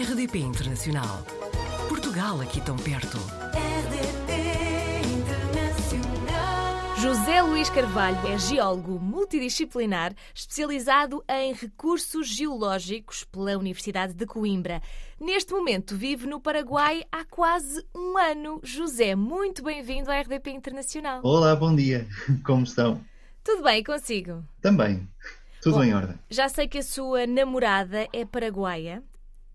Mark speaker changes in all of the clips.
Speaker 1: RDP Internacional. Portugal aqui tão perto.
Speaker 2: RDP Internacional.
Speaker 3: José Luís Carvalho é geólogo multidisciplinar especializado em recursos geológicos pela Universidade de Coimbra. Neste momento vive no Paraguai há quase um ano. José, muito bem-vindo à RDP Internacional.
Speaker 4: Olá, bom dia. Como estão?
Speaker 3: Tudo bem consigo?
Speaker 4: Também. Tudo
Speaker 3: Bom,
Speaker 4: em ordem.
Speaker 3: Já sei que a sua namorada é paraguaia.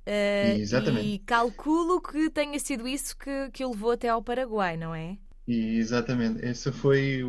Speaker 3: Eh,
Speaker 4: Exatamente.
Speaker 3: E calculo que tenha sido isso que, que o levou até ao Paraguai, não é?
Speaker 4: Exatamente. Essa foi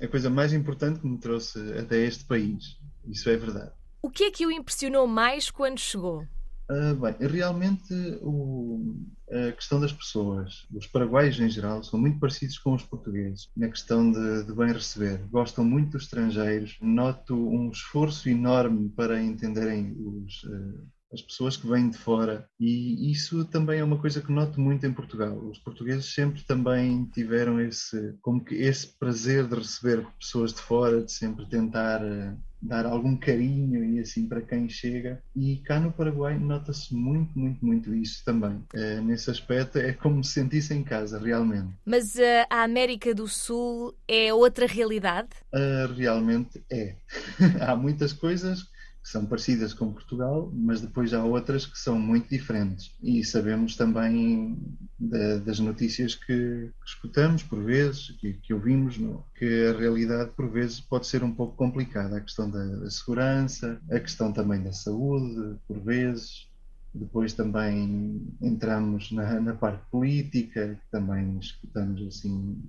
Speaker 4: a coisa mais importante que me trouxe até este país. Isso é verdade.
Speaker 3: O que é que o impressionou mais quando chegou?
Speaker 4: Ah, bem, realmente o- a questão das pessoas, os paraguaios em geral, são muito parecidos com os portugueses na questão de, de bem receber. Gostam muito dos estrangeiros. Noto um esforço enorme para entenderem os, ah, as pessoas que vêm de fora e isso também é uma coisa que noto muito em Portugal. Os portugueses sempre também tiveram esse, como que esse prazer de receber pessoas de fora, de sempre tentar ah, dar algum carinho e assim para quem chega. E cá no Paraguai nota-se muito, muito, muito isso também. Eh, nesse aspecto é como se sentisse em casa, realmente.
Speaker 3: Mas eh, a América do Sul é outra realidade?
Speaker 4: Ah, realmente é. há muitas coisas que são parecidas com Portugal, mas depois há outras que são muito diferentes. E sabemos também da- das notícias que, que escutamos por vezes, que, que ouvimos, no- que a realidade por vezes pode ser um pouco complicada. A questão da, da segurança, a questão também da saúde, por vezes. Depois também entramos na, na parte política, também escutamos assim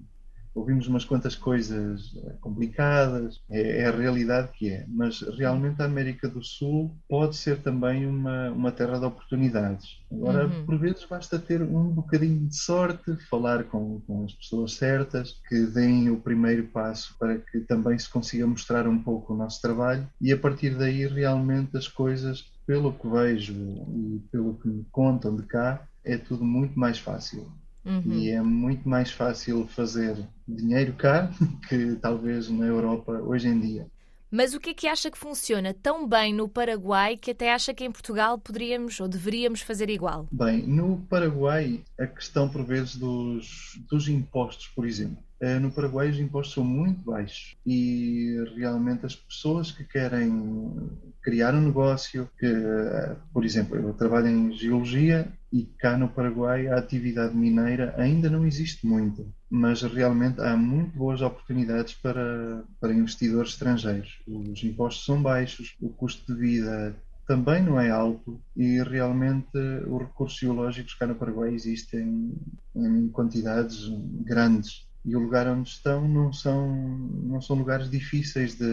Speaker 4: ouvimos umas quantas coisas eh, complicadas, é, é a realidade que é, mas realmente a América do Sul pode ser também uma, uma terra de oportunidades. Agora,
Speaker 3: Uhum.
Speaker 4: por vezes basta ter um bocadinho de sorte, falar com, com as pessoas certas, que deem o primeiro passo para que também se consiga mostrar um pouco o nosso trabalho e a partir daí realmente as coisas, pelo que vejo e pelo que me contam de cá, é tudo muito mais fácil.
Speaker 3: Uhum.
Speaker 4: E é muito mais fácil fazer dinheiro cá que talvez na Europa hoje em dia.
Speaker 3: Mas o que é que acha que funciona tão bem no Paraguai que até acha que em Portugal poderíamos ou deveríamos fazer igual?
Speaker 4: Bem, no Paraguai, a questão por vezes dos, dos impostos, por exemplo. Eh, No Paraguai os impostos são muito baixos e realmente as pessoas que querem criar um negócio, que, eh, por exemplo, eu trabalho em geologia e cá no Paraguai a atividade mineira ainda não existe muito, mas realmente há muito boas oportunidades para, para investidores estrangeiros. Os impostos são baixos, o custo de vida também não é alto e realmente os recursos geológicos cá no Paraguai existem em quantidades grandes e o lugar onde estão não são, não são lugares difíceis de,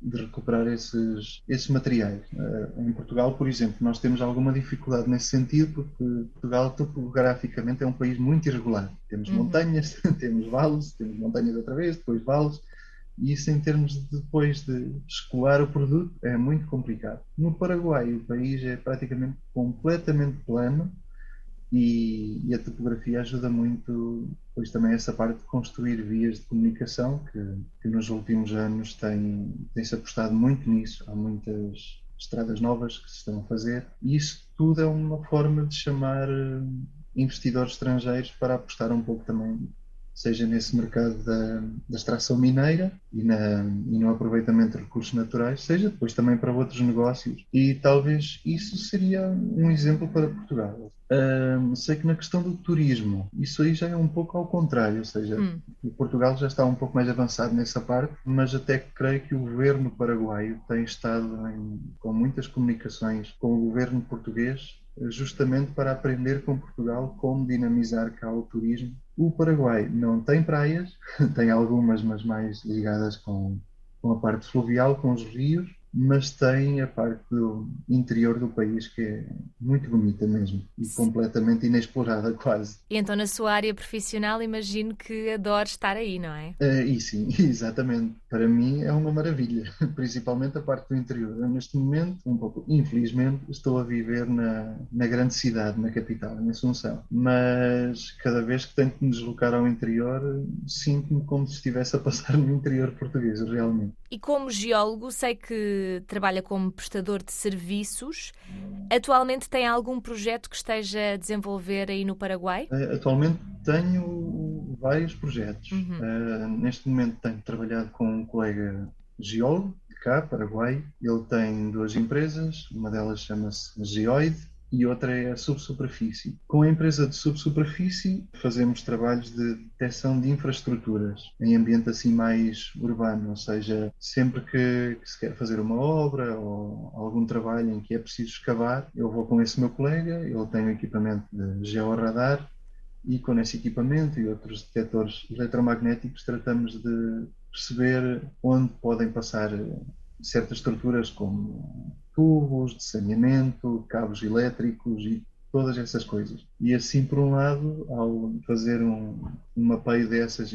Speaker 4: de recuperar esses, esses materiais. Eh, Em Portugal, por exemplo, nós temos alguma dificuldade nesse sentido porque Portugal topograficamente é um país muito irregular. Temos
Speaker 3: Uhum.
Speaker 4: montanhas, temos vales, temos montanhas outra vez, depois vales, e isso em termos de depois de escoar o produto é muito complicado. No Paraguai o país é praticamente completamente plano e, e a topografia ajuda muito, pois também essa parte de construir vias de comunicação que, que nos últimos anos tem, tem-se apostado muito nisso. Há muitas estradas novas que se estão a fazer e isso tudo é uma forma de chamar eh, investidores estrangeiros para apostar um pouco também seja nesse mercado da, da extração mineira e, na, e no aproveitamento de recursos naturais, seja depois também para outros negócios. E talvez isso seria um exemplo para Portugal. Ahm, sei que na questão do turismo, isso aí já é um pouco ao contrário, ou seja,
Speaker 3: Hum.
Speaker 4: o Portugal já está um pouco mais avançado nessa parte, mas até creio que o governo paraguaio tem estado em- com muitas comunicações com o governo português, justamente para aprender com Portugal como dinamizar cá o turismo. O Paraguai não tem praias, tem algumas, mas mais ligadas com, com a parte fluvial, com os rios, mas tem a parte do interior do país que é muito bonita mesmo e completamente inexplorada quase.
Speaker 3: E então, na sua área profissional, imagino que adore estar aí, não é?
Speaker 4: Eh, e sim, exatamente. Para mim é uma maravilha, principalmente a parte do interior. Eu, neste momento, um pouco, infelizmente, estou a viver na, na grande cidade, na capital, em Assunção. Mas cada vez que tenho que me deslocar ao interior, sinto-me como se estivesse a passar no interior português, realmente.
Speaker 3: E como geólogo, sei que que trabalha como prestador de serviços. Atualmente tem algum projeto que esteja a desenvolver aí no Paraguai?
Speaker 4: Uh, atualmente tenho vários projetos.
Speaker 3: Uhum.
Speaker 4: Uh, neste momento tenho trabalhado com um colega geólogo de cá, Paraguai. Ele tem duas empresas, uma delas chama-se Geoide e outra é a subsuperfície. Com a empresa de subsuperfície fazemos trabalhos de detecção de infraestruturas em ambiente assim mais urbano, ou seja, sempre que, que se quer fazer uma obra ou algum trabalho em que é preciso escavar, eu vou com esse meu colega, ele tem um equipamento de georradar e com esse equipamento e outros detectores eletromagnéticos tratamos de perceber onde podem passar certas estruturas como tubos de saneamento, cabos elétricos e todas essas coisas. E assim, por um lado, ao fazer um, um mapeio dessas,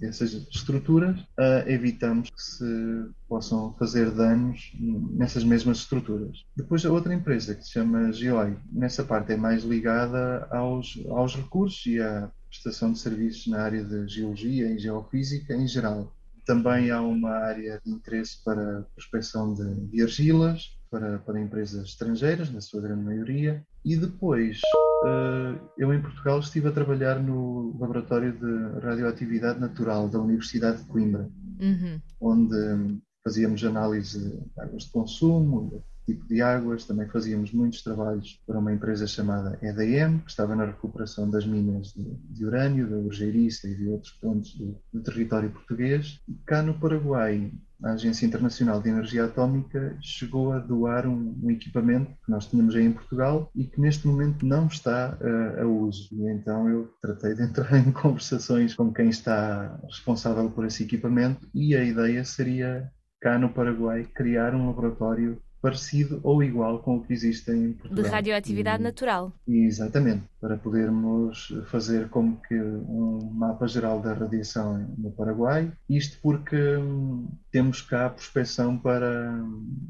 Speaker 4: dessas estruturas, uh, evitamos que se possam fazer danos nessas mesmas estruturas. Depois, a outra empresa, que se chama Geoi, nessa parte é mais ligada aos, aos recursos e à prestação de serviços na área de geologia e geofísica em geral. Também há uma área de interesse para a prospecção de, de argilas, para, para empresas estrangeiras, na sua grande maioria. E depois, eh, eu em Portugal estive a trabalhar no Laboratório de Radioatividade Natural da Universidade de Coimbra,
Speaker 3: uhum.
Speaker 4: onde fazíamos análise de águas de consumo, tipo de águas. Também fazíamos muitos trabalhos para uma empresa chamada EDM, que estava na recuperação das minas de, de urânio, da Urgeiriça e de outros pontos do, do território português. E cá no Paraguai, a Agência Internacional de Energia Atómica chegou a doar um, um, equipamento que nós tínhamos aí em Portugal e que neste momento não está uh, a uso. E então eu tratei de entrar em conversações com quem está responsável por esse equipamento e a ideia seria cá no Paraguai criar um laboratório parecido ou igual com o que existe em Portugal.
Speaker 3: De radioatividade
Speaker 4: e,
Speaker 3: natural.
Speaker 4: Exatamente, para podermos fazer como que um mapa geral da radiação no Paraguai, isto porque hum, temos cá a prospecção para,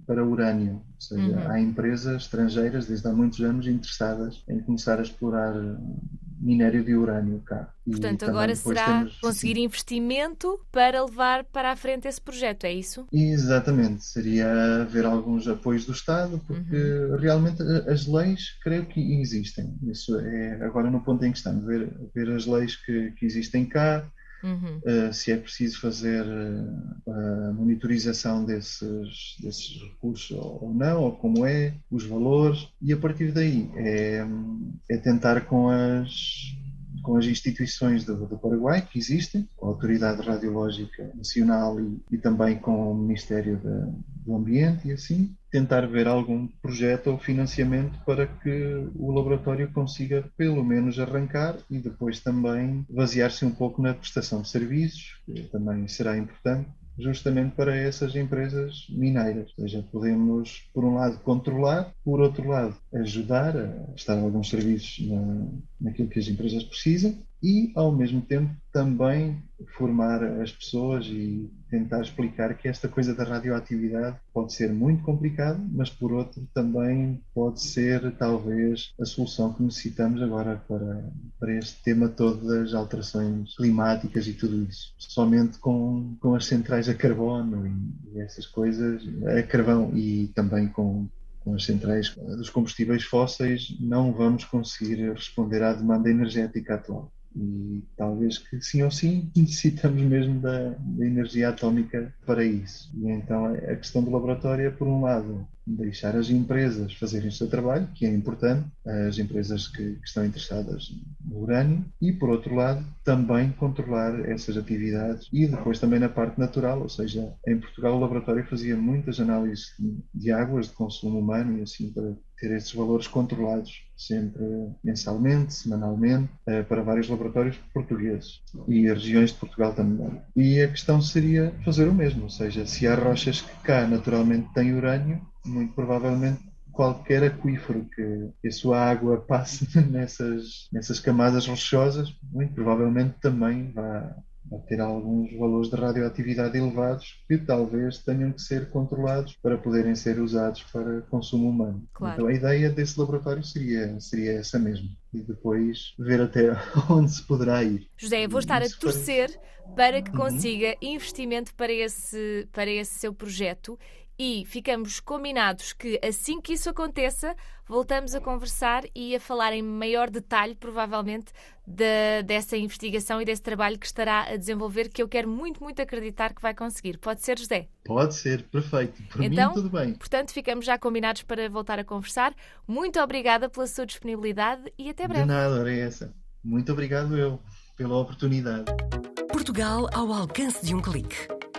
Speaker 4: para urânio, ou seja, uhum. há empresas estrangeiras desde há muitos anos interessadas em começar a explorar minério de urânio cá.
Speaker 3: Portanto, agora será temos, conseguir investimento para levar para a frente esse projeto, é isso?
Speaker 4: Exatamente, seria haver alguns apoios do Estado, porque uhum. realmente as leis creio que existem. Isso é agora no ponto em que estamos, ver, ver as leis que, que existem cá, Uh, se é preciso fazer uh, a monitorização desses, desses recursos ou não, ou como é, os valores, e a partir daí é, é tentar com as, com as instituições do, do, Paraguai que existem, com a Autoridade Radiológica Nacional e, e também com o Ministério do Ambiente e assim, tentar ver algum projeto ou financiamento para que o laboratório consiga pelo menos arrancar e depois também basear-se um pouco na prestação de serviços, que também será importante, justamente para essas empresas mineiras. Ou seja, podemos, por um lado, controlar, por outro lado, ajudar a prestar alguns serviços na, naquilo que as empresas precisam e, ao mesmo tempo, também formar as pessoas e tentar explicar que esta coisa da radioatividade pode ser muito complicado, mas por outro também pode ser talvez a solução que necessitamos agora para, para este tema todo das alterações climáticas e tudo isso. Somente com, com as centrais a carbono e, e essas coisas, a carvão e também com com as centrais dos combustíveis fósseis, não vamos conseguir responder à demanda energética atual. E talvez que sim ou sim necessitamos mesmo da, da energia atómica para isso. E então a questão do laboratório é, por um lado, deixar as empresas fazerem o seu trabalho, que é importante, as empresas que, que, estão interessadas no urânio, e por outro lado, também controlar essas atividades e depois também na parte natural, ou seja, em Portugal o laboratório fazia muitas análises de águas de consumo humano e assim para ter esses valores controlados sempre mensalmente, semanalmente, eh, para vários laboratórios portugueses e regiões de Portugal também. E a questão seria fazer o mesmo, ou seja, se há rochas que cá naturalmente têm urânio, muito provavelmente qualquer aquífero que a sua água passe nessas, nessas camadas rochosas, muito provavelmente também vai, vai ter alguns valores de radioatividade elevados que talvez tenham que ser controlados para poderem ser usados para consumo humano.
Speaker 3: Claro.
Speaker 4: Então a ideia desse laboratório seria, seria essa mesmo. E depois ver até onde se poderá ir.
Speaker 3: José, eu vou estar a torcer para que uhum. consiga investimento para esse, para esse seu projeto E ficamos combinados que assim que isso aconteça, voltamos a conversar e a falar em maior detalhe, provavelmente, de- dessa investigação e desse trabalho que estará a desenvolver, que eu quero muito, muito acreditar que vai conseguir. Pode ser, José?
Speaker 4: Pode ser, perfeito. Por
Speaker 3: Então,
Speaker 4: mim, tudo bem.
Speaker 3: Portanto, ficamos já combinados para voltar a conversar. Muito obrigada pela sua disponibilidade e até
Speaker 4: De
Speaker 3: breve.
Speaker 4: nada, era essa. Muito obrigado eu pela oportunidade.
Speaker 1: Portugal ao alcance de um clique.